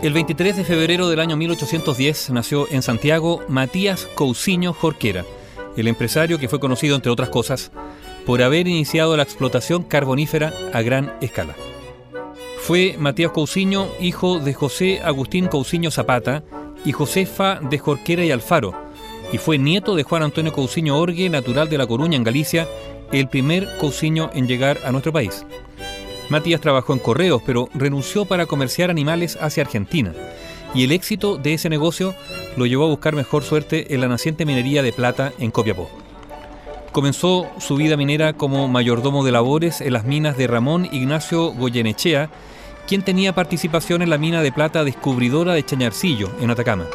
El 23 de febrero del año 1810 nació en Santiago Matías Cousiño Jorquera, el empresario que fue conocido, entre otras cosas, por haber iniciado la explotación carbonífera a gran escala. Fue Matías Cousiño hijo de José Agustín Cousiño Zapata y Josefa de Jorquera y Alfaro, y fue nieto de Juan Antonio Cousiño Orgue, natural de La Coruña, en Galicia, el primer Cousiño en llegar a nuestro país. Matías trabajó en correos, pero renunció para comerciar animales hacia Argentina, y el éxito de ese negocio lo llevó a buscar mejor suerte en la naciente minería de plata en Copiapó. Comenzó su vida minera como mayordomo de labores en las minas de Ramón Ignacio Goyenechea, quien tenía participación en la mina de plata descubridora de Chañarcillo, en Atacama.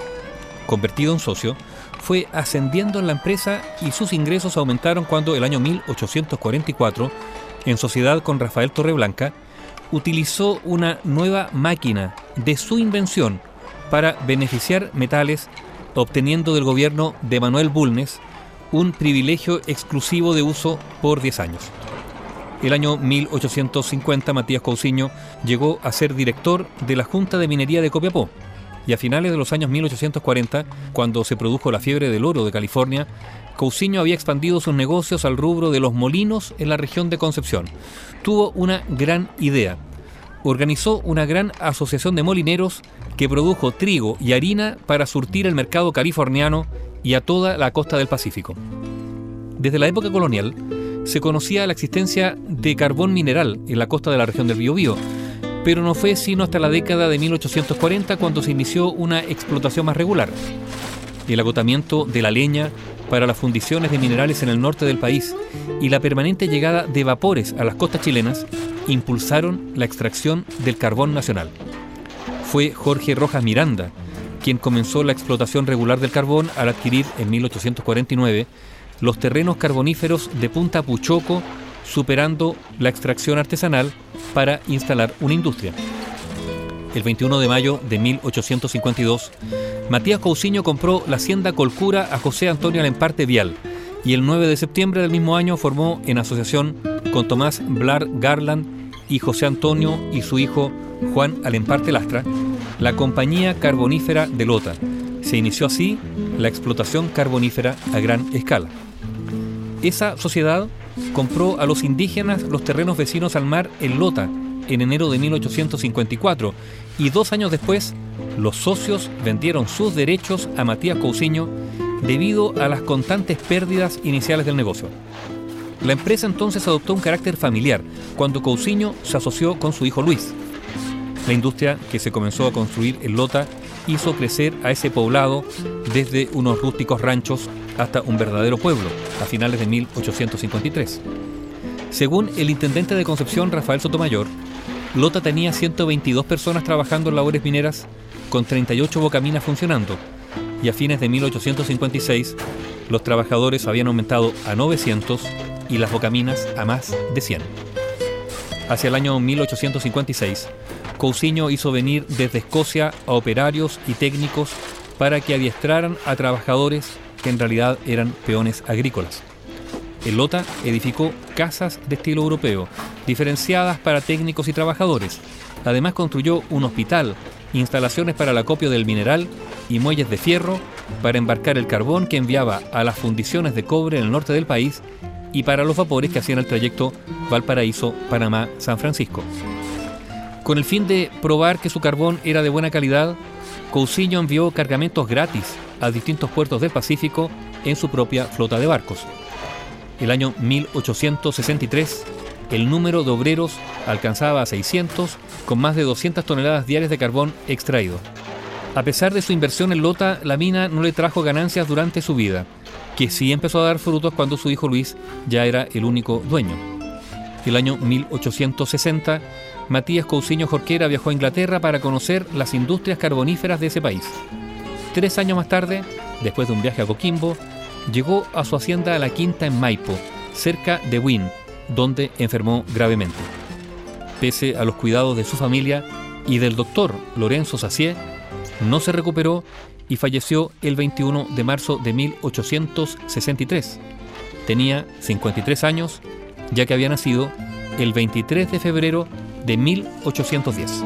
Convertido en socio, fue ascendiendo en la empresa y sus ingresos aumentaron cuando el año 1844 en sociedad con Rafael Torreblanca, utilizó una nueva máquina de su invención para beneficiar metales, obteniendo del gobierno de Manuel Bulnes un privilegio exclusivo de uso por 10 años. El año 1850 Matías Cousiño llegó a ser director de la Junta de Minería de Copiapó y a finales de los años 1840, cuando se produjo la fiebre del oro de California, Cousiño había expandido sus negocios al rubro de los molinos en la región de Concepción. Tuvo una gran idea. Organizó una gran asociación de molineros que produjo trigo y harina para surtir el mercado californiano y a toda la costa del Pacífico. Desde la época colonial se conocía la existencia de carbón mineral en la costa de la región del Biobío, pero no fue sino hasta la década de 1840 cuando se inició una explotación más regular. El agotamiento de la leña para las fundiciones de minerales en el norte del país y la permanente llegada de vapores a las costas chilenas impulsaron la extracción del carbón nacional. Fue Jorge Rojas Miranda quien comenzó la explotación regular del carbón al adquirir en 1849 los terrenos carboníferos de Punta Puchoco, superando la extracción artesanal para instalar una industria. El 21 de mayo de 1852, Matías Cousiño compró la hacienda Colcura a José Antonio Alemparte Vial y el 9 de septiembre del mismo año formó en asociación con Tomás Blar Garland y José Antonio y su hijo Juan Alemparte Lastra la compañía carbonífera de Lota. Se inició así la explotación carbonífera a gran escala. Esa sociedad compró a los indígenas los terrenos vecinos al mar en Lota en enero de 1854 y dos años después los socios vendieron sus derechos a Matías Cousiño debido a las constantes pérdidas iniciales del negocio. La empresa entonces adoptó un carácter familiar cuando Cousiño se asoció con su hijo Luis. La industria que se comenzó a construir en Lota hizo crecer a ese poblado desde unos rústicos ranchos hasta un verdadero pueblo a finales de 1853. Según el intendente de Concepción, Rafael Sotomayor, Lota tenía 122 personas trabajando en labores mineras con 38 bocaminas funcionando, y a fines de 1856 los trabajadores habían aumentado a 900 y las bocaminas a más de 100. Hacia el año 1856, Cousiño hizo venir desde Escocia a operarios y técnicos para que adiestraran a trabajadores que en realidad eran peones agrícolas. El Lota edificó casas de estilo europeo, diferenciadas para técnicos y trabajadores. Además construyó un hospital, instalaciones para el acopio del mineral y muelles de fierro para embarcar el carbón que enviaba a las fundiciones de cobre en el norte del país y para los vapores que hacían el trayecto Valparaíso-Panamá-San Francisco. Con el fin de probar que su carbón era de buena calidad, Cousiño envió cargamentos gratis a distintos puertos del Pacífico en su propia flota de barcos. El año 1863, el número de obreros alcanzaba a 600, con más de 200 toneladas diarias de carbón extraído. A pesar de su inversión en Lota, la mina no le trajo ganancias durante su vida, que sí empezó a dar frutos cuando su hijo Luis ya era el único dueño. El año 1860, Matías Cousiño Jorquera viajó a Inglaterra para conocer las industrias carboníferas de ese país. Tres años más tarde, después de un viaje a Coquimbo, llegó a su hacienda a la Quinta en Maipo, cerca de Wynn, donde enfermó gravemente. Pese a los cuidados de su familia y del doctor Lorenzo Sacier, no se recuperó y falleció el 21 de marzo de 1863. Tenía 53 años, ya que había nacido el 23 de febrero de 1810.